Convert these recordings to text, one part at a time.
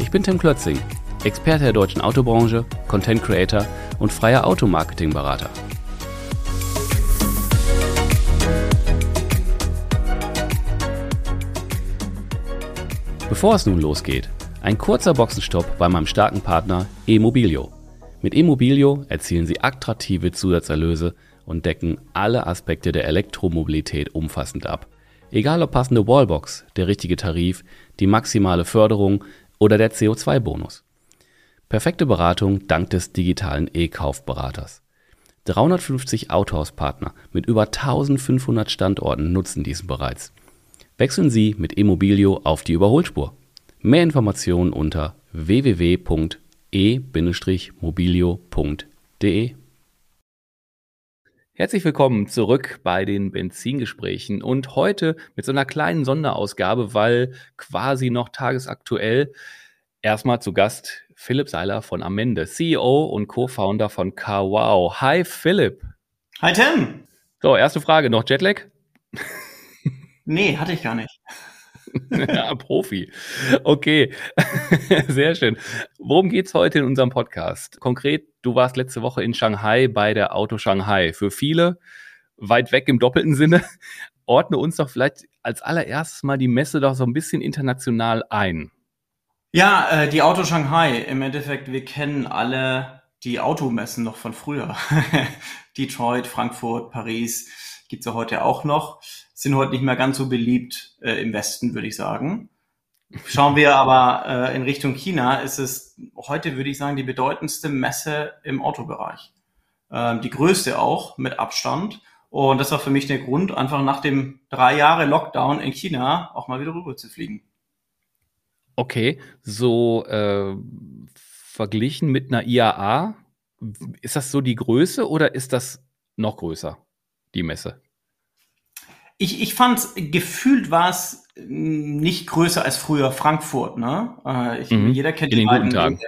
Ich bin Tim Klötzing, Experte der deutschen Autobranche, Content Creator und freier Automarketing-Berater. Bevor es nun losgeht, ein kurzer Boxenstopp bei meinem starken Partner eMobilio. Mit eMobilio erzielen Sie attraktive Zusatzerlöse und decken alle Aspekte der Elektromobilität umfassend ab. Egal ob passende Wallbox, der richtige Tarif, die maximale Förderung oder der CO2-Bonus. Perfekte Beratung dank des digitalen E-Kaufberaters. 350 Autohauspartner mit über 1500 Standorten nutzen diesen bereits. Wechseln Sie mit eMobilio auf die Überholspur. Mehr Informationen unter www.e-mobilio.de. Herzlich willkommen zurück bei den Benzingesprächen und heute mit so einer kleinen Sonderausgabe, weil quasi noch tagesaktuell erstmal zu Gast Philipp Seiler von Amende, CEO und Co-Founder von CarWow. Hi Philipp. Hi Tim. So, erste Frage, noch Jetlag? Nee, hatte ich gar nicht. ja, Profi. Okay, sehr schön. Worum geht's heute in unserem Podcast? Konkret, du warst letzte Woche in Shanghai bei der Auto Shanghai. Für viele weit weg im doppelten Sinne. Ordne uns doch vielleicht als allererstes mal die Messe doch so ein bisschen international ein. Ja, äh, die Auto Shanghai. Im Endeffekt, wir kennen alle die Automessen noch von früher. Detroit, Frankfurt, Paris gibt's ja heute auch noch sind heute nicht mehr ganz so beliebt äh, im Westen, würde ich sagen. Schauen wir aber äh, in Richtung China, ist es heute, würde ich sagen, die bedeutendste Messe im Autobereich. Ähm, die größte auch mit Abstand. Und das war für mich der Grund, einfach nach dem drei Jahre Lockdown in China auch mal wieder rüber zu fliegen. Okay, so äh, verglichen mit einer IAA, ist das so die Größe oder ist das noch größer, die Messe? Ich, ich fand, gefühlt war es nicht größer als früher Frankfurt. Ne? Äh, ich, mhm. Jeder kennt In die den guten Tagen.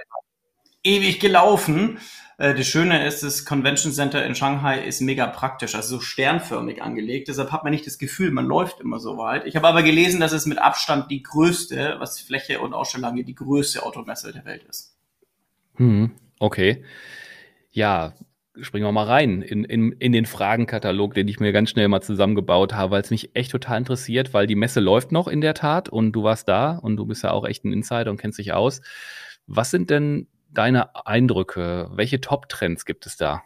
Ewig gelaufen. Äh, das Schöne ist, das Convention Center in Shanghai ist mega praktisch, also so sternförmig angelegt. Deshalb hat man nicht das Gefühl, man läuft immer so weit. Ich habe aber gelesen, dass es mit Abstand die größte, was Fläche und Ausstellung die größte Automesse der Welt ist. Hm, okay. Ja, springen wir mal rein in, in, in den Fragenkatalog, den ich mir ganz schnell mal zusammengebaut habe, weil es mich echt total interessiert, weil die Messe läuft noch in der Tat und du warst da und du bist ja auch echt ein Insider und kennst dich aus. Was sind denn deine Eindrücke? Welche Top-Trends gibt es da?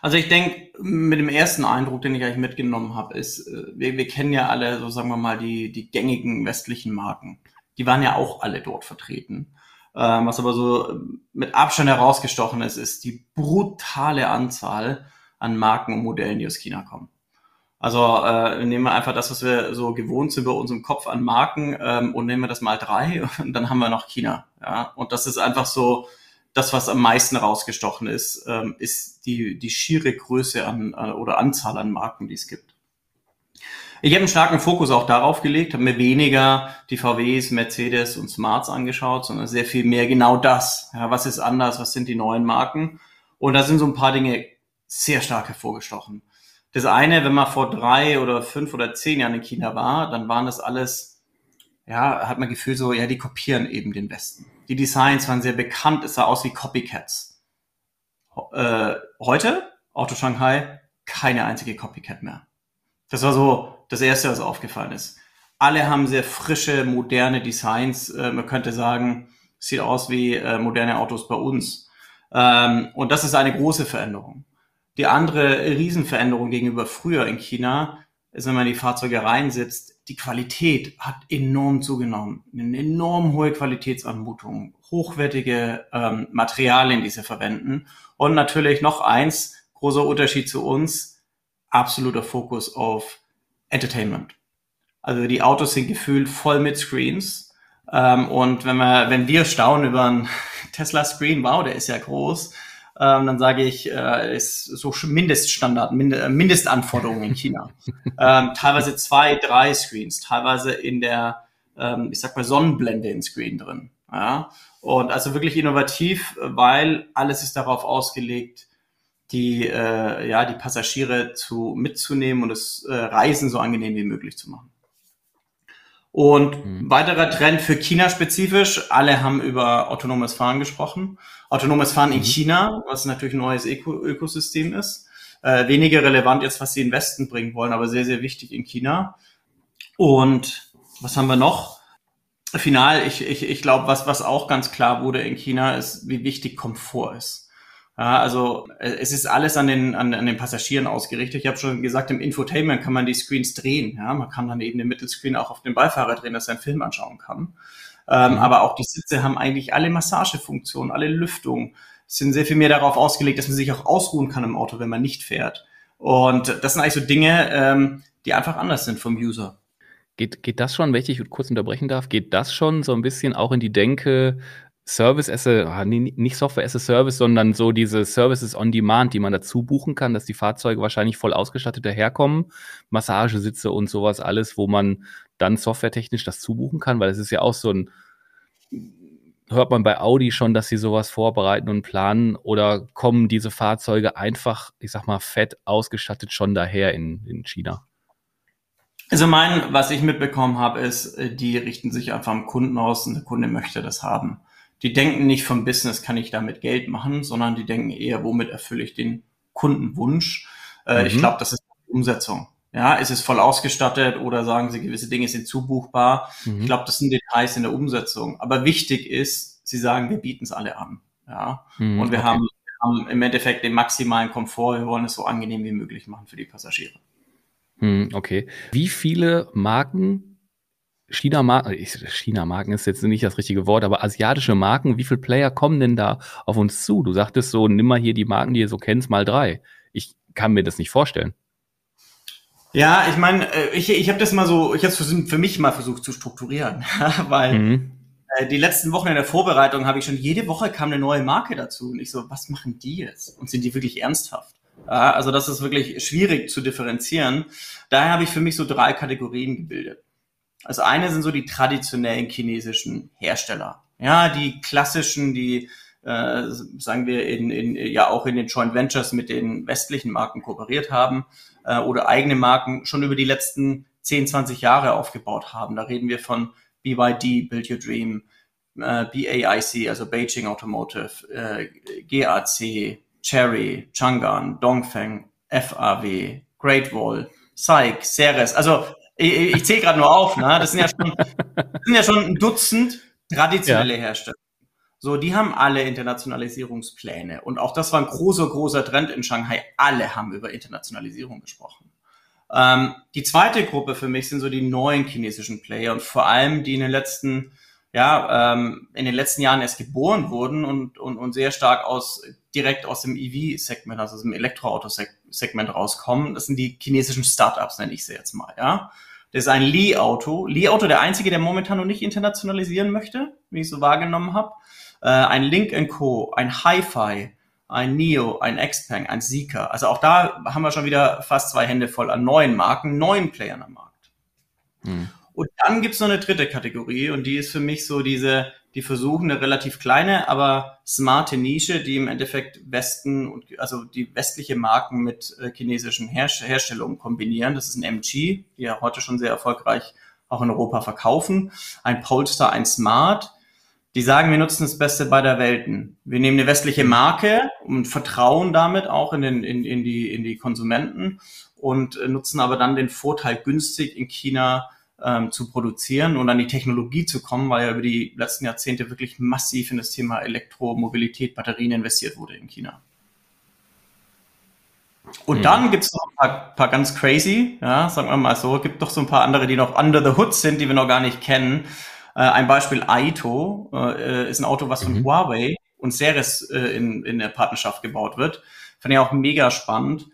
Also ich denke, mit dem ersten Eindruck, den ich eigentlich mitgenommen habe, ist, äh, wir, wir kennen ja alle, so sagen wir mal, die, die gängigen westlichen Marken. Die waren ja auch alle dort vertreten. Ähm, was aber so mit Abstand herausgestochen ist, ist die brutale Anzahl an Marken und Modellen, die aus China kommen. Also äh, nehmen wir einfach das, was wir so gewohnt sind bei uns im Kopf an Marken ähm, und nehmen wir das mal drei und dann haben wir noch China. Ja? Und das ist einfach so das, was am meisten rausgestochen ist, ähm, ist die, die schiere Größe an äh, oder Anzahl an Marken, die es gibt. Ich habe einen starken Fokus auch darauf gelegt, habe mir weniger die VWs, Mercedes und Smarts angeschaut, sondern sehr viel mehr genau das. Ja, was ist anders? Was sind die neuen Marken? Und da sind so ein paar Dinge sehr stark hervorgestochen. Das eine, wenn man vor drei oder fünf oder zehn Jahren in China war, dann waren das alles, ja, hat man Gefühl so, ja, die kopieren eben den Westen. Die Designs waren sehr bekannt, es sah aus wie Copycats. Äh, heute, Auto Shanghai, keine einzige Copycat mehr. Das war so das Erste, was aufgefallen ist. Alle haben sehr frische, moderne Designs. Äh, man könnte sagen, sieht aus wie äh, moderne Autos bei uns. Ähm, und das ist eine große Veränderung. Die andere Riesenveränderung gegenüber früher in China ist, wenn man in die Fahrzeuge reinsitzt, die Qualität hat enorm zugenommen. Eine enorm hohe Qualitätsanmutung, hochwertige ähm, Materialien, die sie verwenden. Und natürlich noch eins, großer Unterschied zu uns, absoluter Fokus auf Entertainment. Also die Autos sind gefühlt voll mit Screens. Ähm, und wenn wir, wenn wir staunen über einen Tesla Screen, wow, der ist ja groß, ähm, dann sage ich, äh, ist so Mindeststandard, Mind äh, Mindestanforderungen in China. ähm, teilweise zwei, drei Screens, teilweise in der, ähm, ich sag mal, Sonnenblende in Screen drin. Ja? Und also wirklich innovativ, weil alles ist darauf ausgelegt, die, äh, ja, die Passagiere zu, mitzunehmen und das äh, Reisen so angenehm wie möglich zu machen. Und mhm. weiterer Trend für China spezifisch, alle haben über autonomes Fahren gesprochen. Autonomes Fahren mhm. in China, was natürlich ein neues Öko Ökosystem ist. Äh, weniger relevant jetzt, was sie in Westen bringen wollen, aber sehr, sehr wichtig in China. Und was haben wir noch? Final, ich, ich, ich glaube, was, was auch ganz klar wurde in China, ist, wie wichtig Komfort ist. Also äh, es ist alles an den, an, an den Passagieren ausgerichtet. Ich habe schon gesagt, im Infotainment kann man die Screens drehen. Ja, man kann dann eben den Mittelscreen auch auf den Beifahrer drehen, dass er einen Film anschauen kann. Ähm, mhm. Aber auch die Sitze haben eigentlich alle Massagefunktionen, alle Lüftung, sind sehr viel mehr darauf ausgelegt, dass man sich auch ausruhen kann im Auto, wenn man nicht fährt. Und das sind eigentlich so Dinge, ähm, die einfach anders sind vom User. Geht, geht das schon, wenn ich kurz unterbrechen darf, geht das schon so ein bisschen auch in die Denke, Service as a, nicht Software as a Service, sondern so diese Services on Demand, die man dazu buchen kann, dass die Fahrzeuge wahrscheinlich voll ausgestattet daherkommen, Massagesitze und sowas alles, wo man dann softwaretechnisch das zubuchen kann, weil es ist ja auch so ein, hört man bei Audi schon, dass sie sowas vorbereiten und planen oder kommen diese Fahrzeuge einfach, ich sag mal, fett ausgestattet schon daher in, in China? Also mein, was ich mitbekommen habe, ist, äh, die richten sich einfach am Kunden aus und der Kunde möchte das haben die denken nicht vom Business, kann ich damit Geld machen, sondern die denken eher, womit erfülle ich den Kundenwunsch. Äh, mhm. Ich glaube, das ist die Umsetzung. Ja, ist es voll ausgestattet oder sagen sie, gewisse Dinge sind zubuchbar? Mhm. Ich glaube, das sind Details in der Umsetzung. Aber wichtig ist, sie sagen, wir bieten es alle an. Ja, mhm, und wir, okay. haben, wir haben im Endeffekt den maximalen Komfort. Wir wollen es so angenehm wie möglich machen für die Passagiere. Mhm, okay. Wie viele Marken China-Marken, China-Marken ist jetzt nicht das richtige Wort, aber asiatische Marken, wie viele Player kommen denn da auf uns zu? Du sagtest so, nimm mal hier die Marken, die ihr so kennst, mal drei. Ich kann mir das nicht vorstellen. Ja, ich meine, äh, ich, ich habe das mal so, ich habe es für mich mal versucht zu strukturieren, weil mhm. äh, die letzten Wochen in der Vorbereitung habe ich schon, jede Woche kam eine neue Marke dazu und ich so, was machen die jetzt? Und sind die wirklich ernsthaft? Also das ist wirklich schwierig zu differenzieren. Daher habe ich für mich so drei Kategorien gebildet. Also eine sind so die traditionellen chinesischen Hersteller. Ja, die klassischen, die äh, sagen wir in, in, ja auch in den Joint Ventures mit den westlichen Marken kooperiert haben äh, oder eigene Marken schon über die letzten 10, 20 Jahre aufgebaut haben. Da reden wir von BYD, Build Your Dream, äh, BAIC, also Beijing Automotive, äh, GAC, Cherry, Chang'an, Dongfeng, FAW, Great Wall, SAIC, Ceres. Also ich, ich zähle gerade nur auf, ne? Das sind ja schon, sind ja schon ein Dutzend traditionelle ja. Hersteller. So, die haben alle Internationalisierungspläne. Und auch das war ein großer, großer Trend in Shanghai. Alle haben über Internationalisierung gesprochen. Ähm, die zweite Gruppe für mich sind so die neuen chinesischen Player und vor allem die in den letzten, ja, ähm, in den letzten Jahren erst geboren wurden und, und, und sehr stark aus, direkt aus dem EV-Segment, also aus dem Elektroauto-Segment rauskommen. Das sind die chinesischen Startups, nenne ich sie jetzt mal, ja. Das ist ein Li-Auto. Li-Auto, der einzige, der momentan noch nicht internationalisieren möchte, wie ich so wahrgenommen habe. Äh, ein Link Co., ein Hi-Fi, ein Neo, ein Xpeng, ein Zeekr. Also auch da haben wir schon wieder fast zwei Hände voll an neuen Marken, neuen Playern am Markt. Hm. Und dann gibt's noch eine dritte Kategorie und die ist für mich so diese die versuchen eine relativ kleine, aber smarte Nische, die im Endeffekt Westen und also die westliche Marken mit äh, chinesischen Herst Herstellungen kombinieren. Das ist ein MG, die ja heute schon sehr erfolgreich auch in Europa verkaufen. Ein Polestar, ein Smart. Die sagen, wir nutzen das Beste beider Welten. Wir nehmen eine westliche Marke und vertrauen damit auch in, den, in, in, die, in die Konsumenten und äh, nutzen aber dann den Vorteil günstig in China ähm, zu produzieren und an die Technologie zu kommen, weil ja über die letzten Jahrzehnte wirklich massiv in das Thema Elektromobilität, Batterien investiert wurde in China. Und mhm. dann gibt es noch ein paar, paar, ganz crazy, ja, sagen wir mal so, gibt doch so ein paar andere, die noch under the hood sind, die wir noch gar nicht kennen. Äh, ein Beispiel Aito äh, ist ein Auto, was von mhm. Huawei und Ceres äh, in, in der Partnerschaft gebaut wird. Fand ich auch mega spannend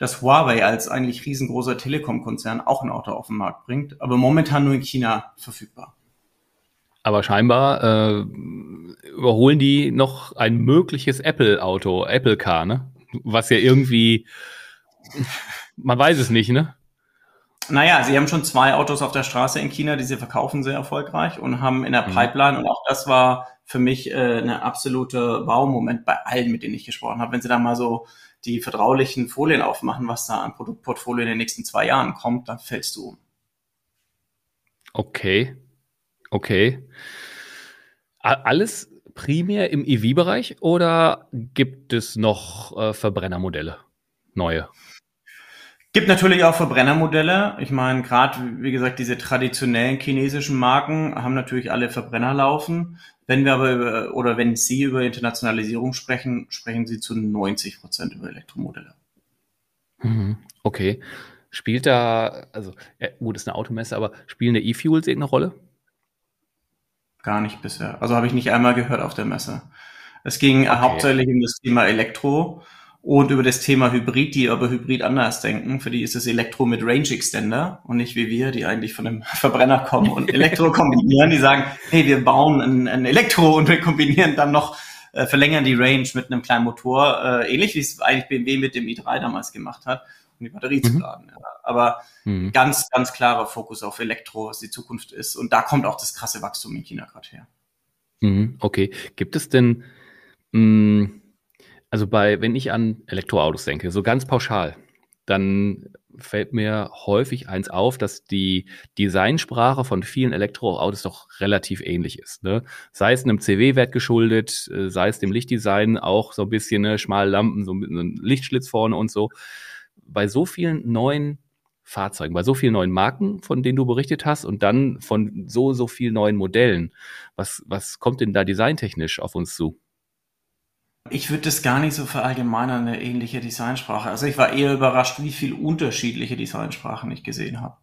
dass Huawei als eigentlich riesengroßer Telekom-Konzern auch ein Auto auf den Markt bringt, aber momentan nur in China verfügbar. Aber scheinbar äh, überholen die noch ein mögliches Apple-Auto, Apple Car, ne? Was ja irgendwie, man weiß es nicht, ne? Naja, sie haben schon zwei Autos auf der Straße in China, die sie verkaufen sehr erfolgreich und haben in der mhm. Pipeline, und auch das war für mich äh, eine absolute Wow-Moment bei allen, mit denen ich gesprochen habe. Wenn sie da mal so die vertraulichen Folien aufmachen, was da an Produktportfolio in den nächsten zwei Jahren kommt, dann fällst du um. Okay. Okay. Alles primär im EV-Bereich oder gibt es noch äh, Verbrennermodelle? Neue? Gibt natürlich auch Verbrennermodelle. Ich meine, gerade, wie gesagt, diese traditionellen chinesischen Marken haben natürlich alle Verbrenner laufen. Wenn wir aber über, oder wenn Sie über Internationalisierung sprechen, sprechen Sie zu 90 Prozent über Elektromodelle. Mhm. Okay. Spielt da, also gut, ist eine Automesse, aber spielen der E-Fuels irgendeine Rolle? Gar nicht bisher. Also habe ich nicht einmal gehört auf der Messe. Es ging okay. hauptsächlich um das Thema Elektro und über das Thema Hybrid, die aber Hybrid anders denken. Für die ist es Elektro mit Range Extender und nicht wie wir, die eigentlich von einem Verbrenner kommen und Elektro kombinieren. Die sagen, hey, wir bauen ein, ein Elektro und wir kombinieren dann noch, äh, verlängern die Range mit einem kleinen Motor, äh, ähnlich wie es eigentlich BMW mit dem i3 damals gemacht hat, um die Batterie mhm. zu laden. Ja. Aber mhm. ganz, ganz klarer Fokus auf Elektro, was die Zukunft ist. Und da kommt auch das krasse Wachstum in China gerade her. Mhm, okay. Gibt es denn mh, mm, also bei, wenn ich an Elektroautos denke, so ganz pauschal, dann fällt mir häufig eins auf, dass die Designsprache von vielen Elektroautos doch relativ ähnlich ist. Ne? Sei es einem CW-Wert geschuldet, äh, sei es dem Lichtdesign auch so ein bisschen ne, schmale Lampen, so ein Lichtschlitz vorne und so. Bei so vielen neuen Fahrzeugen, bei so vielen neuen Marken, von denen du berichtet hast, und dann von so, so vielen neuen Modellen, was, was kommt denn da designtechnisch auf uns zu? Ich würde das gar nicht so verallgemeinern, eine ähnliche Designsprache. Also ich war eher überrascht, wie viel unterschiedliche Designsprachen ich gesehen habe.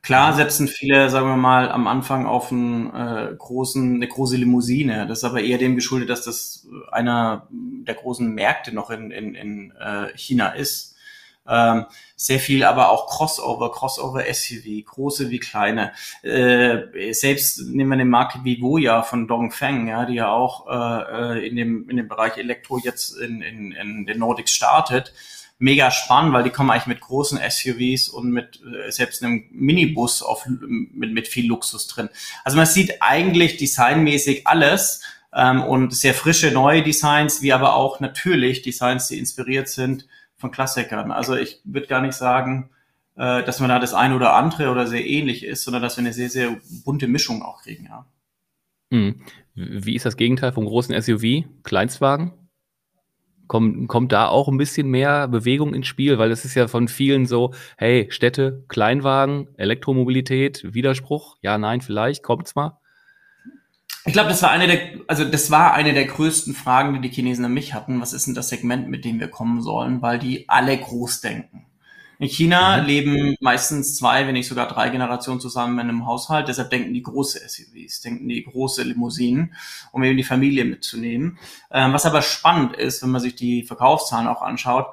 Klar mhm. setzen viele, sagen wir mal, am Anfang auf einen äh, großen, eine große Limousine. Das ist aber eher dem geschuldet, dass das einer der großen Märkte noch in, in, in äh, China ist. Ähm, sehr viel aber auch Crossover, Crossover-SUV, große wie kleine. Äh, selbst nehmen wir eine Marke wie Voya von Dongfeng, ja, die ja auch äh, äh, in, dem, in dem Bereich Elektro jetzt in, in, in den Nordics startet. Mega spannend, weil die kommen eigentlich mit großen SUVs und mit äh, selbst einem Minibus auf, mit, mit viel Luxus drin. Also man sieht eigentlich designmäßig alles ähm, und sehr frische neue Designs, wie aber auch natürlich Designs, die inspiriert sind von Klassikern. Also ich würde gar nicht sagen, äh, dass man da das eine oder andere oder sehr ähnlich ist, sondern dass wir eine sehr, sehr bunte Mischung auch kriegen, ja. Hm. Wie ist das Gegenteil vom großen SUV? Kleinstwagen? Kommt, kommt da auch ein bisschen mehr Bewegung ins Spiel? Weil es ist ja von vielen so, hey, Städte, Kleinwagen, Elektromobilität, Widerspruch, ja, nein, vielleicht, kommt's mal. Ich glaube, das war eine der, also das war eine der größten Fragen, die die Chinesen an mich hatten. Was ist denn das Segment, mit dem wir kommen sollen? Weil die alle groß denken. In China mhm. leben meistens zwei, wenn nicht sogar drei Generationen zusammen in einem Haushalt. Deshalb denken die große SUVs, denken die große Limousinen, um eben die Familie mitzunehmen. Ähm, was aber spannend ist, wenn man sich die Verkaufszahlen auch anschaut,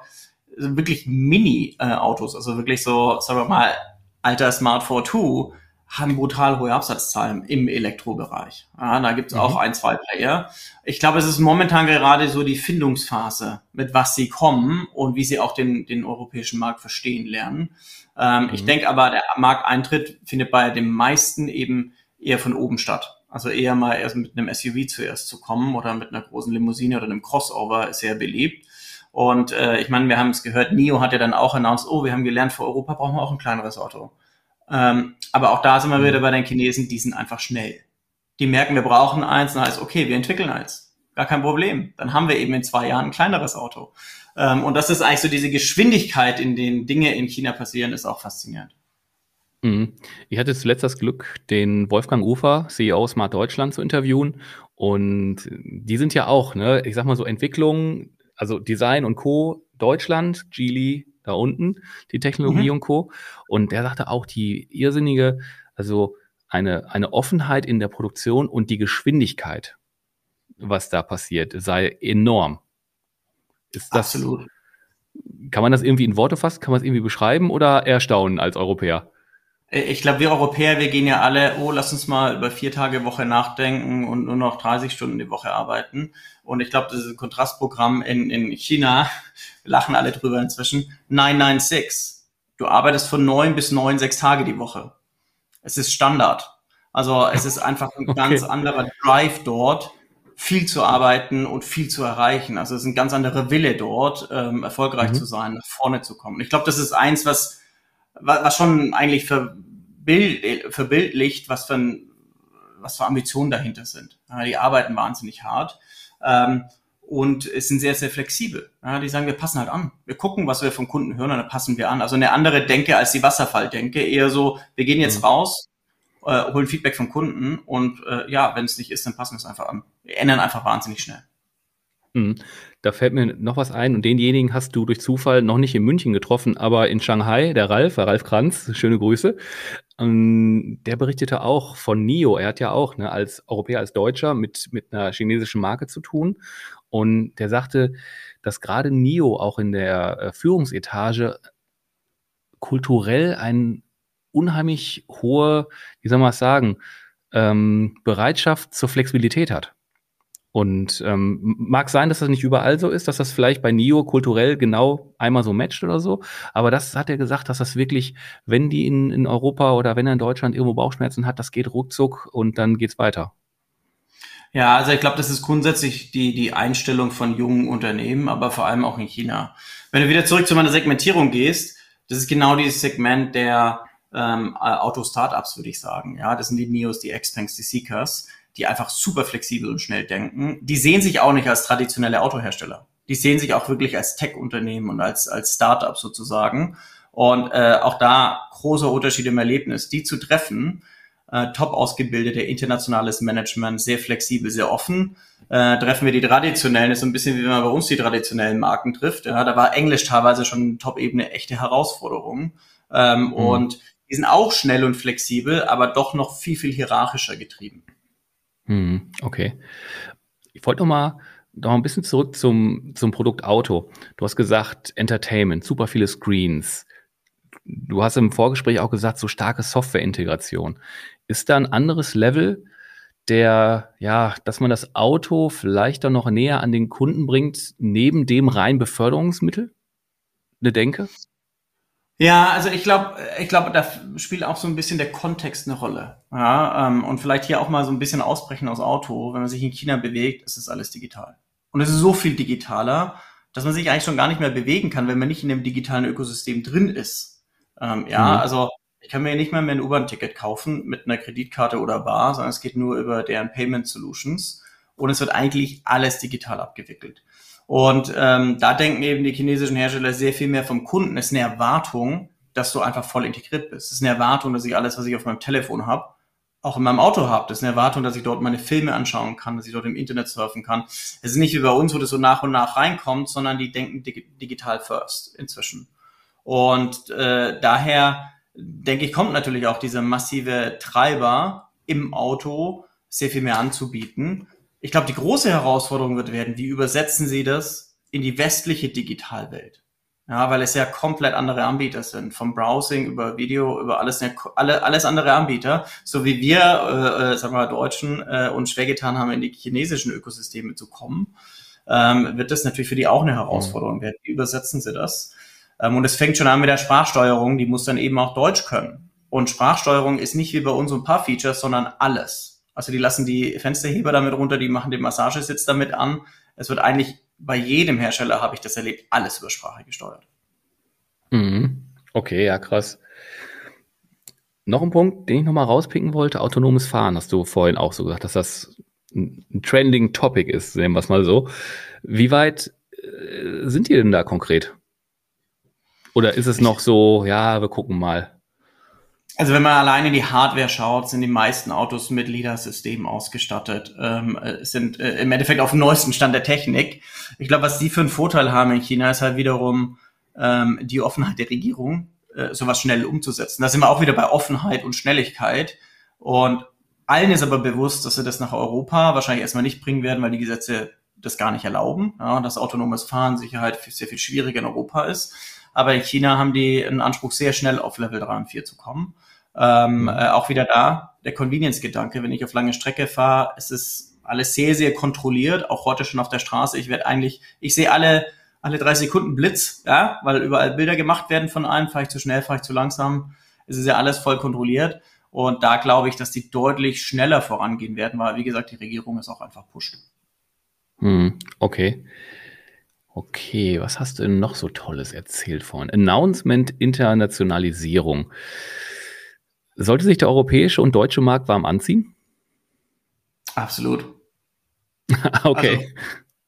sind wirklich Mini-Autos, also wirklich so, sagen wir mal, alter Smart 42 haben brutal hohe Absatzzahlen im Elektrobereich. Ja, da gibt es mhm. auch ein, zwei Player. Ich glaube, es ist momentan gerade so die Findungsphase, mit was sie kommen und wie sie auch den, den europäischen Markt verstehen lernen. Ähm, mhm. Ich denke aber, der Markteintritt findet bei den meisten eben eher von oben statt. Also eher mal erst mit einem SUV zuerst zu kommen oder mit einer großen Limousine oder einem Crossover ist sehr beliebt. Und äh, ich meine, wir haben es gehört, NIO hat ja dann auch announced, oh, wir haben gelernt, für Europa brauchen wir auch ein kleineres Auto. Ähm, aber auch da sind wir mhm. wieder bei den Chinesen, die sind einfach schnell. Die merken, wir brauchen eins, dann heißt, okay, wir entwickeln eins. Gar kein Problem. Dann haben wir eben in zwei Jahren ein kleineres Auto. Ähm, und das ist eigentlich so diese Geschwindigkeit, in denen Dinge in China passieren, ist auch faszinierend. Mhm. Ich hatte zuletzt das Glück, den Wolfgang Ufer, CEO Smart Deutschland, zu interviewen. Und die sind ja auch, ne, ich sag mal so Entwicklung, also Design und Co. Deutschland, Geely, da unten, die Technologie mhm. und Co. Und der sagte auch, die irrsinnige, also eine, eine Offenheit in der Produktion und die Geschwindigkeit, was da passiert, sei enorm. Ist das, Absolut. Kann man das irgendwie in Worte fassen? Kann man es irgendwie beschreiben oder erstaunen als Europäer? Äh, ich glaube, wir Europäer, wir gehen ja alle, oh, lass uns mal über vier Tage Woche nachdenken und nur noch 30 Stunden die Woche arbeiten. Und ich glaube, das ist ein Kontrastprogramm in, in China, wir lachen alle drüber inzwischen, 996. Du arbeitest von neun bis neun, sechs Tage die Woche. Es ist Standard. Also es ist einfach ein okay. ganz anderer Drive dort, viel zu arbeiten und viel zu erreichen. Also es ist ein ganz anderer Wille dort, ähm, erfolgreich mhm. zu sein, nach vorne zu kommen. Ich glaube, das ist eins, was, was schon eigentlich für Bild, verbildlicht, was für, ein, was für Ambitionen dahinter sind. Die arbeiten wahnsinnig hart. Ähm, und sind sehr, sehr flexibel. Die sagen, wir passen halt an. Wir gucken, was wir vom Kunden hören und dann passen wir an. Also eine andere Denke als die Wasserfalldenke. Eher so, wir gehen jetzt mhm. raus, äh, holen Feedback vom Kunden und äh, ja, wenn es nicht ist, dann passen wir es einfach an. Wir ändern einfach wahnsinnig schnell. Mhm. Da fällt mir noch was ein und denjenigen hast du durch Zufall noch nicht in München getroffen, aber in Shanghai, der Ralf, der Ralf Kranz, schöne Grüße. Ähm, der berichtete auch von NIO. Er hat ja auch ne, als Europäer, als Deutscher mit, mit einer chinesischen Marke zu tun und der sagte, dass gerade NIO auch in der äh, Führungsetage kulturell ein unheimlich hohe, wie soll man es sagen, ähm, Bereitschaft zur Flexibilität hat. Und ähm, mag sein, dass das nicht überall so ist, dass das vielleicht bei NIO kulturell genau einmal so matcht oder so. Aber das hat er gesagt, dass das wirklich, wenn die in, in Europa oder wenn er in Deutschland irgendwo Bauchschmerzen hat, das geht ruckzuck und dann geht's weiter. Ja, also ich glaube, das ist grundsätzlich die, die Einstellung von jungen Unternehmen, aber vor allem auch in China. Wenn du wieder zurück zu meiner Segmentierung gehst, das ist genau dieses Segment der ähm, Auto-Startups, würde ich sagen. Ja, das sind die Neos, die Xpangs, die Seekers, die einfach super flexibel und schnell denken. Die sehen sich auch nicht als traditionelle Autohersteller. Die sehen sich auch wirklich als Tech-Unternehmen und als, als Startup sozusagen. Und äh, auch da großer Unterschied im Erlebnis, die zu treffen äh, top ausgebildete, internationales Management, sehr flexibel, sehr offen. Äh, treffen wir die traditionellen, ist so ein bisschen wie wenn man bei uns die traditionellen Marken trifft. Ja, da war Englisch teilweise schon Top-Ebene echte Herausforderung. Ähm, mhm. Und die sind auch schnell und flexibel, aber doch noch viel, viel hierarchischer getrieben. Mhm, okay. Ich wollte noch mal noch ein bisschen zurück zum, zum Produkt Auto. Du hast gesagt, Entertainment, super viele Screens. Du hast im Vorgespräch auch gesagt, so starke Softwareintegration. Ist da ein anderes Level, der, ja, dass man das Auto vielleicht dann noch näher an den Kunden bringt, neben dem rein Beförderungsmittel? Eine Denke? Ja, also ich glaube, ich glaube, da spielt auch so ein bisschen der Kontext eine Rolle. Ja, ähm, und vielleicht hier auch mal so ein bisschen ausbrechen aus Auto. Wenn man sich in China bewegt, ist das alles digital. Und es ist so viel digitaler, dass man sich eigentlich schon gar nicht mehr bewegen kann, wenn man nicht in dem digitalen Ökosystem drin ist. Ähm, ja, mhm. also ich kann mir nicht mehr, mehr ein U-Bahn-Ticket kaufen mit einer Kreditkarte oder Bar, sondern es geht nur über deren Payment Solutions und es wird eigentlich alles digital abgewickelt. Und ähm, da denken eben die chinesischen Hersteller sehr viel mehr vom Kunden. Es ist eine Erwartung, dass du einfach voll integriert bist. Es ist eine Erwartung, dass ich alles, was ich auf meinem Telefon habe, auch in meinem Auto habe. Das ist eine Erwartung, dass ich dort meine Filme anschauen kann, dass ich dort im Internet surfen kann. Es ist nicht wie bei uns, wo das so nach und nach reinkommt, sondern die denken dig digital first inzwischen. Und äh, daher denke ich, kommt natürlich auch dieser massive Treiber im Auto sehr viel mehr anzubieten. Ich glaube, die große Herausforderung wird werden, wie übersetzen Sie das in die westliche Digitalwelt? Ja, weil es ja komplett andere Anbieter sind, vom Browsing über Video, über alles, alle, alles andere Anbieter, so wie wir, äh, äh, sagen wir mal, Deutschen äh, uns schwer getan haben, in die chinesischen Ökosysteme zu kommen, ähm, wird das natürlich für die auch eine Herausforderung werden. Wie übersetzen sie das? Ähm, und es fängt schon an mit der Sprachsteuerung, die muss dann eben auch Deutsch können. Und Sprachsteuerung ist nicht wie bei uns ein paar Features, sondern alles. Also die lassen die Fensterheber damit runter, die machen den Massagesitz damit an. Es wird eigentlich bei jedem Hersteller, habe ich das erlebt, alles über Sprache gesteuert. Mhm. Okay, ja, krass. Noch ein Punkt, den ich nochmal rauspicken wollte, autonomes Fahren, hast du vorhin auch so gesagt, dass das ein trending Topic ist, nehmen wir es mal so. Wie weit äh, sind die denn da konkret? Oder ist es noch so, ja, wir gucken mal? Also wenn man alleine die Hardware schaut, sind die meisten Autos mit LIDAR-System ausgestattet, ähm, äh, sind äh, im Endeffekt auf dem neuesten Stand der Technik. Ich glaube, was die für einen Vorteil haben in China, ist halt wiederum ähm, die Offenheit der Regierung, äh, sowas schnell umzusetzen. Da sind wir auch wieder bei Offenheit und Schnelligkeit. Und allen ist aber bewusst, dass sie das nach Europa wahrscheinlich erstmal nicht bringen werden, weil die Gesetze das gar nicht erlauben. Ja, dass autonomes Fahren Sicherheit sehr viel schwieriger in Europa ist. Aber in China haben die einen Anspruch, sehr schnell auf Level 3 und 4 zu kommen. Ähm, mhm. äh, auch wieder da der Convenience-Gedanke, wenn ich auf lange Strecke fahre, es ist alles sehr, sehr kontrolliert, auch heute schon auf der Straße. Ich werde eigentlich, ich sehe alle, alle drei Sekunden Blitz, ja, weil überall Bilder gemacht werden von einem, fahre ich zu schnell, fahre ich zu langsam. Es ist ja alles voll kontrolliert. Und da glaube ich, dass die deutlich schneller vorangehen werden, weil, wie gesagt, die Regierung ist auch einfach pusht. Hm, okay. Okay, was hast du denn noch so Tolles erzählt vorhin? Announcement Internationalisierung. Sollte sich der europäische und deutsche Markt warm anziehen? Absolut. okay. Also,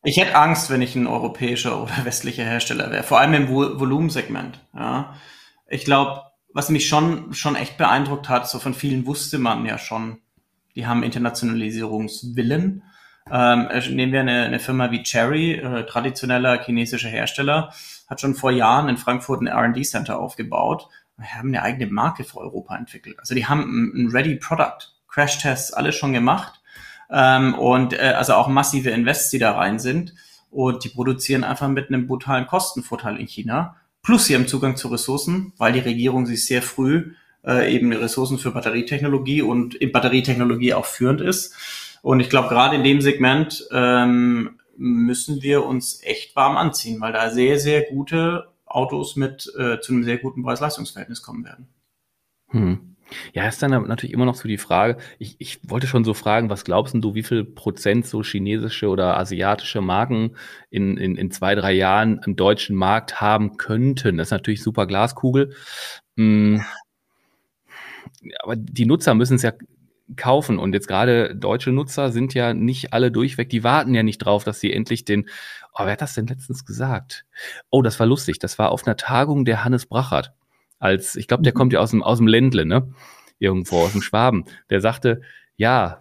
ich hätte Angst, wenn ich ein europäischer oder westlicher Hersteller wäre, vor allem im Vol Volumensegment. Ja. Ich glaube, was mich schon, schon echt beeindruckt hat, so von vielen wusste man ja schon, die haben Internationalisierungswillen. Ähm, äh, nehmen wir eine, eine Firma wie Cherry, äh, traditioneller chinesischer Hersteller, hat schon vor Jahren in Frankfurt ein R&D Center aufgebaut. Haben eine eigene Marke für Europa entwickelt. Also die haben ein, ein Ready Product, Crash-Tests, alles schon gemacht. Ähm, und äh, also auch massive Invests, die da rein sind. Und die produzieren einfach mit einem brutalen Kostenvorteil in China. Plus sie haben Zugang zu Ressourcen, weil die Regierung sich sehr früh äh, eben Ressourcen für Batterietechnologie und in Batterietechnologie auch führend ist. Und ich glaube, gerade in dem Segment ähm, müssen wir uns echt warm anziehen, weil da sehr, sehr gute Autos mit äh, zu einem sehr guten Preis-Leistungs-Verhältnis kommen werden. Hm. Ja, ist dann natürlich immer noch so die Frage, ich, ich wollte schon so fragen, was glaubst du, wie viel Prozent so chinesische oder asiatische Marken in, in, in zwei, drei Jahren im deutschen Markt haben könnten? Das ist natürlich super Glaskugel. Hm. Aber die Nutzer müssen es ja kaufen. Und jetzt gerade deutsche Nutzer sind ja nicht alle durchweg, die warten ja nicht drauf, dass sie endlich den, oh, wer hat das denn letztens gesagt? Oh, das war lustig. Das war auf einer Tagung der Hannes Brachert. Als, ich glaube, der mhm. kommt ja aus dem, aus dem Ländle, ne? Irgendwo aus dem Schwaben. Der sagte, ja,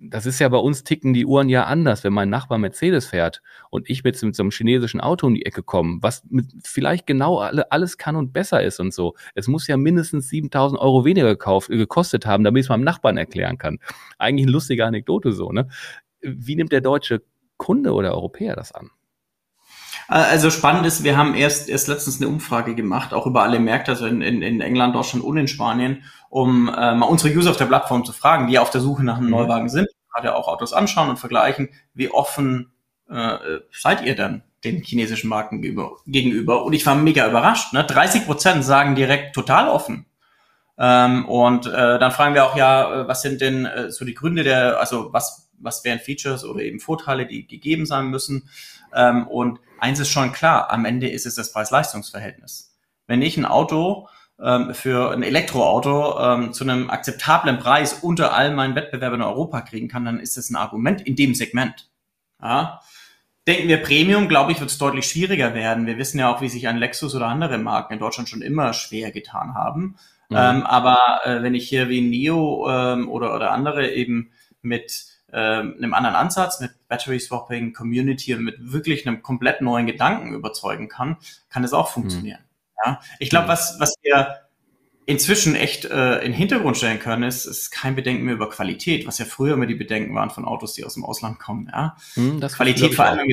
das ist ja bei uns ticken die Uhren ja anders, wenn mein Nachbar Mercedes fährt und ich mit, mit so einem chinesischen Auto um die Ecke komme, was mit vielleicht genau alle, alles kann und besser ist und so. Es muss ja mindestens 7000 Euro weniger gekauft, gekostet haben, damit ich es meinem Nachbarn erklären kann. Eigentlich eine lustige Anekdote so, ne? Wie nimmt der deutsche Kunde oder Europäer das an? Also spannend ist, wir haben erst, erst letztens eine Umfrage gemacht, auch über alle Märkte, also in, in, in England, Deutschland und in Spanien, um äh, mal unsere User auf der Plattform zu fragen, die auf der Suche nach einem mhm. Neuwagen sind, gerade auch Autos anschauen und vergleichen, wie offen äh, seid ihr denn den chinesischen Marken gegenüber? Und ich war mega überrascht. Ne? 30 Prozent sagen direkt total offen. Ähm, und äh, dann fragen wir auch ja, äh, was sind denn äh, so die Gründe der, also was, was wären Features oder eben Vorteile, die gegeben sein müssen? Ähm, und eins ist schon klar, am Ende ist es das Preis-Leistungs-Verhältnis. Wenn ich ein Auto ähm, für ein Elektroauto ähm, zu einem akzeptablen Preis unter all meinen Wettbewerbern in Europa kriegen kann, dann ist das ein Argument in dem Segment. Ja? Denken wir Premium, glaube ich, wird es deutlich schwieriger werden. Wir wissen ja auch, wie sich ein Lexus oder andere Marken in Deutschland schon immer schwer getan haben. Mhm. Ähm, aber äh, wenn ich hier wie Neo ähm, oder, oder andere eben mit ähm, einem anderen Ansatz, mit Battery Swapping, Community und mit wirklich einem komplett neuen Gedanken überzeugen kann, kann das auch funktionieren. Mhm. Ja? Ich glaube, mhm. was, was wir inzwischen echt äh, in den Hintergrund stellen können, ist, ist kein Bedenken mehr über Qualität, was ja früher immer die Bedenken waren von Autos, die aus dem Ausland kommen. Ja? Mhm, Qualität vor allem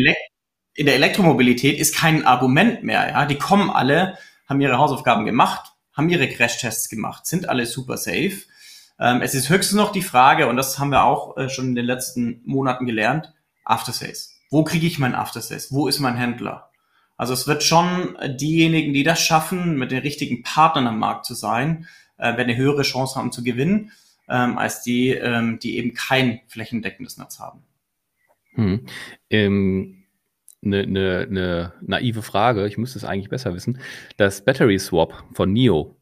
in der Elektromobilität ist kein Argument mehr. Ja? Die kommen alle, haben ihre Hausaufgaben gemacht, haben ihre Crashtests gemacht, sind alle super safe ähm, es ist höchstens noch die Frage, und das haben wir auch äh, schon in den letzten Monaten gelernt, After Sales. Wo kriege ich mein After Sales? Wo ist mein Händler? Also es wird schon äh, diejenigen, die das schaffen, mit den richtigen Partnern am Markt zu sein, äh, werden eine höhere Chance haben zu gewinnen, ähm, als die, ähm, die eben kein flächendeckendes Netz haben. Hm. Ähm eine, eine, eine naive Frage, ich müsste es eigentlich besser wissen. Das Battery Swap von NIO,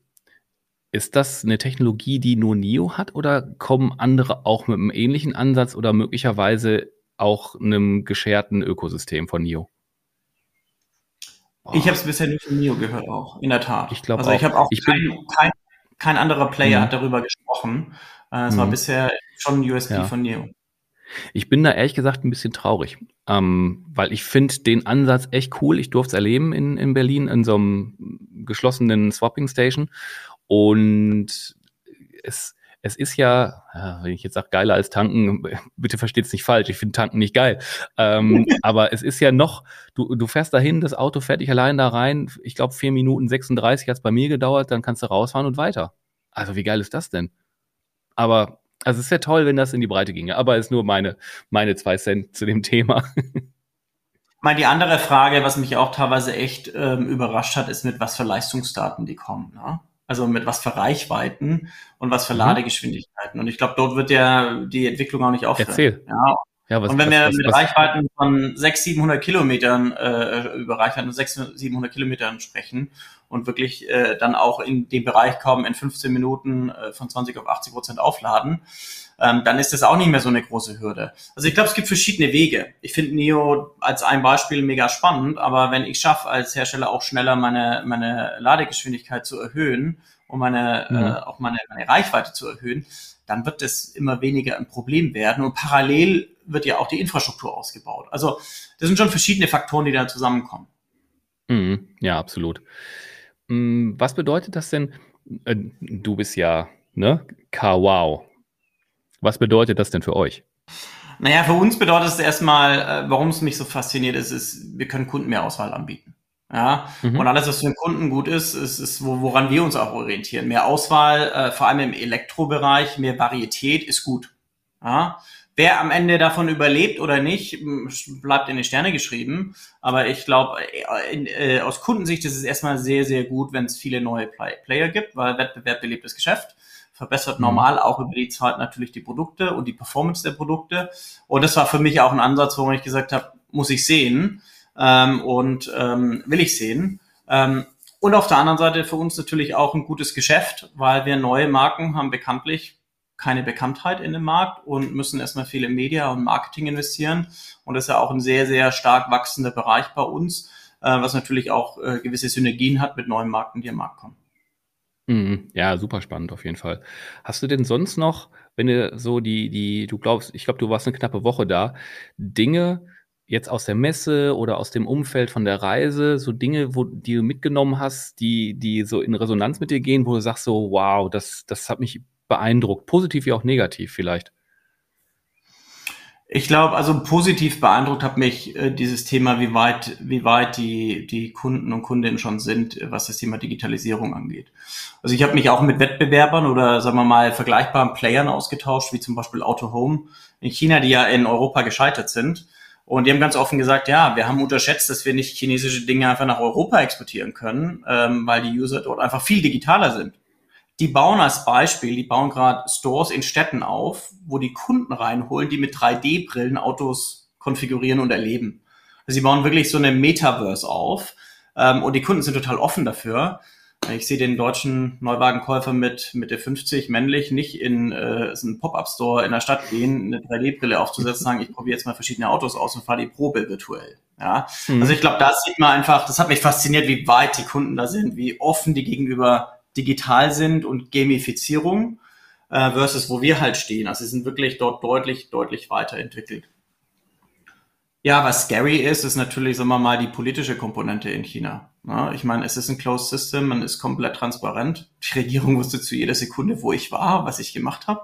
ist das eine Technologie, die nur NIO hat oder kommen andere auch mit einem ähnlichen Ansatz oder möglicherweise auch einem gescherten Ökosystem von NIO? Ich habe es bisher nicht von NIO gehört auch, in der Tat. Ich glaube Also ich habe auch ich kein, kein, kein, anderer Player mhm. hat darüber gesprochen. Äh, es mhm. war bisher schon ein USP ja. von NIO. Ich bin da ehrlich gesagt ein bisschen traurig, ähm, weil ich finde den Ansatz echt cool. Ich durfte es erleben in, in Berlin in so einem geschlossenen Swapping Station und es, es ist ja, wenn ich jetzt sage, geiler als tanken, bitte versteht es nicht falsch, ich finde tanken nicht geil. Ähm, aber es ist ja noch, du, du fährst dahin, das Auto fährt dich allein da rein, ich glaube vier Minuten 36 hat es bei mir gedauert, dann kannst du rausfahren und weiter. Also wie geil ist das denn? Aber also es wäre toll, wenn das in die Breite ginge, aber ist nur meine, meine zwei Cent zu dem Thema. Mal die andere Frage, was mich auch teilweise echt ähm, überrascht hat, ist mit was für Leistungsdaten die kommen. Ne? Also mit was für Reichweiten und was für mhm. Ladegeschwindigkeiten. Und ich glaube, dort wird ja die Entwicklung auch nicht aufhören. Erzähl. Ja, ja, was, und wenn was, wir was, mit Reichweiten von 600, 700 Kilometern äh, über Reichweiten von 600, 700 Kilometern sprechen und wirklich äh, dann auch in den Bereich kommen, in 15 Minuten äh, von 20 auf 80 Prozent aufladen, ähm, dann ist das auch nicht mehr so eine große Hürde. Also ich glaube, es gibt verschiedene Wege. Ich finde Neo als ein Beispiel mega spannend, aber wenn ich schaffe, als Hersteller auch schneller meine, meine Ladegeschwindigkeit zu erhöhen und meine, mhm. äh, auch meine, meine Reichweite zu erhöhen, dann wird es immer weniger ein Problem werden. Und parallel wird ja auch die Infrastruktur ausgebaut. Also das sind schon verschiedene Faktoren, die da zusammenkommen. Mhm, ja, absolut. Mm, was bedeutet das denn? Äh, du bist ja, ne? Kawau. Was bedeutet das denn für euch? Naja, für uns bedeutet es erstmal, äh, warum es mich so fasziniert ist, ist, wir können Kunden mehr Auswahl anbieten. Ja, mhm. und alles, was für den Kunden gut ist, ist, ist woran wir uns auch orientieren. Mehr Auswahl, äh, vor allem im Elektrobereich, mehr Varietät ist gut. Ja, Wer am Ende davon überlebt oder nicht, bleibt in die Sterne geschrieben. Aber ich glaube, äh, aus Kundensicht ist es erstmal sehr, sehr gut, wenn es viele neue Play Player gibt, weil Wettbewerb belebt das Geschäft verbessert mhm. normal auch über die Zeit natürlich die Produkte und die Performance der Produkte. Und das war für mich auch ein Ansatz, wo ich gesagt habe, muss ich sehen ähm, und ähm, will ich sehen. Ähm, und auf der anderen Seite für uns natürlich auch ein gutes Geschäft, weil wir neue Marken haben bekanntlich keine Bekanntheit in dem Markt und müssen erstmal viel in Media und Marketing investieren. Und das ist ja auch ein sehr, sehr stark wachsender Bereich bei uns, äh, was natürlich auch äh, gewisse Synergien hat mit neuen Marken, die am Markt kommen. Mhm. Ja, super spannend auf jeden Fall. Hast du denn sonst noch, wenn du so die, die, du glaubst, ich glaube, du warst eine knappe Woche da, Dinge jetzt aus der Messe oder aus dem Umfeld von der Reise, so Dinge, wo, die du mitgenommen hast, die, die so in Resonanz mit dir gehen, wo du sagst so, wow, das, das hat mich beeindruckt? Positiv wie auch negativ vielleicht? Ich glaube, also positiv beeindruckt hat mich äh, dieses Thema, wie weit, wie weit die, die Kunden und Kundinnen schon sind, was das Thema Digitalisierung angeht. Also ich habe mich auch mit Wettbewerbern oder sagen wir mal vergleichbaren Playern ausgetauscht, wie zum Beispiel Auto Home in China, die ja in Europa gescheitert sind. Und die haben ganz offen gesagt, ja, wir haben unterschätzt, dass wir nicht chinesische Dinge einfach nach Europa exportieren können, ähm, weil die User dort einfach viel digitaler sind die bauen als Beispiel, die bauen gerade Stores in Städten auf, wo die Kunden reinholen, die mit 3D-Brillen Autos konfigurieren und erleben. Also sie bauen wirklich so eine Metaverse auf ähm, und die Kunden sind total offen dafür. Ich sehe den deutschen Neuwagenkäufer mit mit der 50 männlich nicht in äh, so einen Pop-up-Store in der Stadt gehen, eine 3D-Brille aufzusetzen, sagen, ich probiere jetzt mal verschiedene Autos aus und fahre die Probe virtuell. Ja, mhm. also ich glaube, da sieht man einfach, das hat mich fasziniert, wie weit die Kunden da sind, wie offen die gegenüber digital sind und Gamifizierung äh, versus wo wir halt stehen. Also sie sind wirklich dort deutlich, deutlich weiterentwickelt. Ja, was scary ist, ist natürlich, sagen wir mal, die politische Komponente in China. Ja, ich meine, es ist ein Closed System, man ist komplett transparent. Die Regierung wusste zu jeder Sekunde, wo ich war, was ich gemacht habe.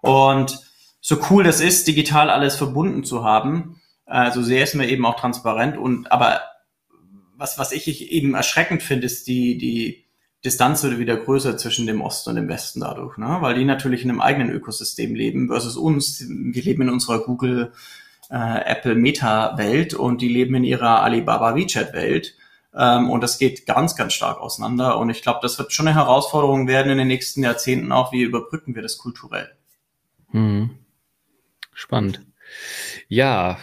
Und so cool das ist, digital alles verbunden zu haben, äh, so sehr ist mir eben auch transparent. Und aber was, was ich eben erschreckend finde, ist die, die, Distanz wird wieder größer zwischen dem Osten und dem Westen dadurch, ne? weil die natürlich in einem eigenen Ökosystem leben versus uns. Wir leben in unserer Google, äh, Apple Meta-Welt und die leben in ihrer Alibaba WeChat-Welt. Ähm, und das geht ganz, ganz stark auseinander. Und ich glaube, das wird schon eine Herausforderung werden in den nächsten Jahrzehnten auch. Wie überbrücken wir das kulturell? Hm. Spannend. Ja,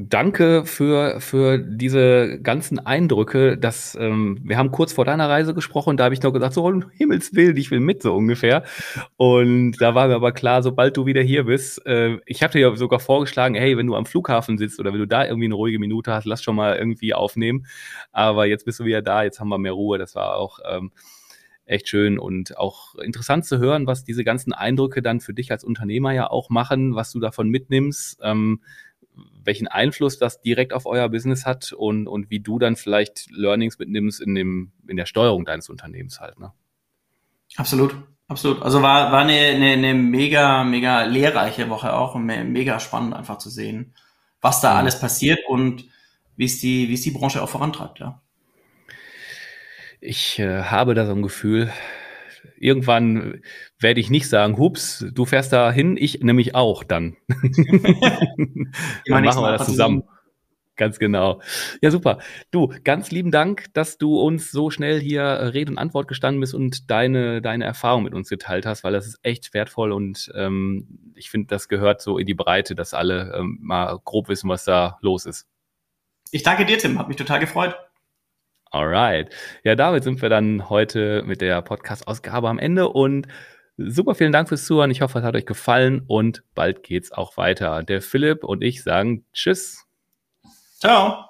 Danke für, für diese ganzen Eindrücke. Das, ähm, wir haben kurz vor deiner Reise gesprochen, da habe ich noch gesagt, so um Himmels Willen, ich will mit, so ungefähr. Und da war mir aber klar, sobald du wieder hier bist, äh, ich habe dir ja sogar vorgeschlagen, hey, wenn du am Flughafen sitzt oder wenn du da irgendwie eine ruhige Minute hast, lass schon mal irgendwie aufnehmen. Aber jetzt bist du wieder da, jetzt haben wir mehr Ruhe. Das war auch ähm, echt schön und auch interessant zu hören, was diese ganzen Eindrücke dann für dich als Unternehmer ja auch machen, was du davon mitnimmst. Ähm, welchen Einfluss das direkt auf euer Business hat und, und wie du dann vielleicht Learnings mitnimmst in, dem, in der Steuerung deines Unternehmens halt. Ne? Absolut, absolut. Also war, war eine, eine, eine mega, mega lehrreiche Woche auch und mega spannend einfach zu sehen, was da mhm. alles passiert und wie es die, wie es die Branche auch vorantreibt, ja. Ich äh, habe da so ein Gefühl, irgendwann werde ich nicht sagen, hups, du fährst da hin, ich nämlich auch dann. dann machen wir das zusammen. Ganz genau. Ja, super. Du, ganz lieben Dank, dass du uns so schnell hier äh, Rede und Antwort gestanden bist und deine, deine Erfahrung mit uns geteilt hast, weil das ist echt wertvoll und ähm, ich finde, das gehört so in die Breite, dass alle ähm, mal grob wissen, was da los ist. Ich danke dir, Tim. Hat mich total gefreut. Alright. Ja, damit sind wir dann heute mit der Podcast-Ausgabe am Ende und super vielen Dank fürs Zuhören. Ich hoffe, es hat euch gefallen und bald geht's auch weiter. Der Philipp und ich sagen Tschüss. Ciao.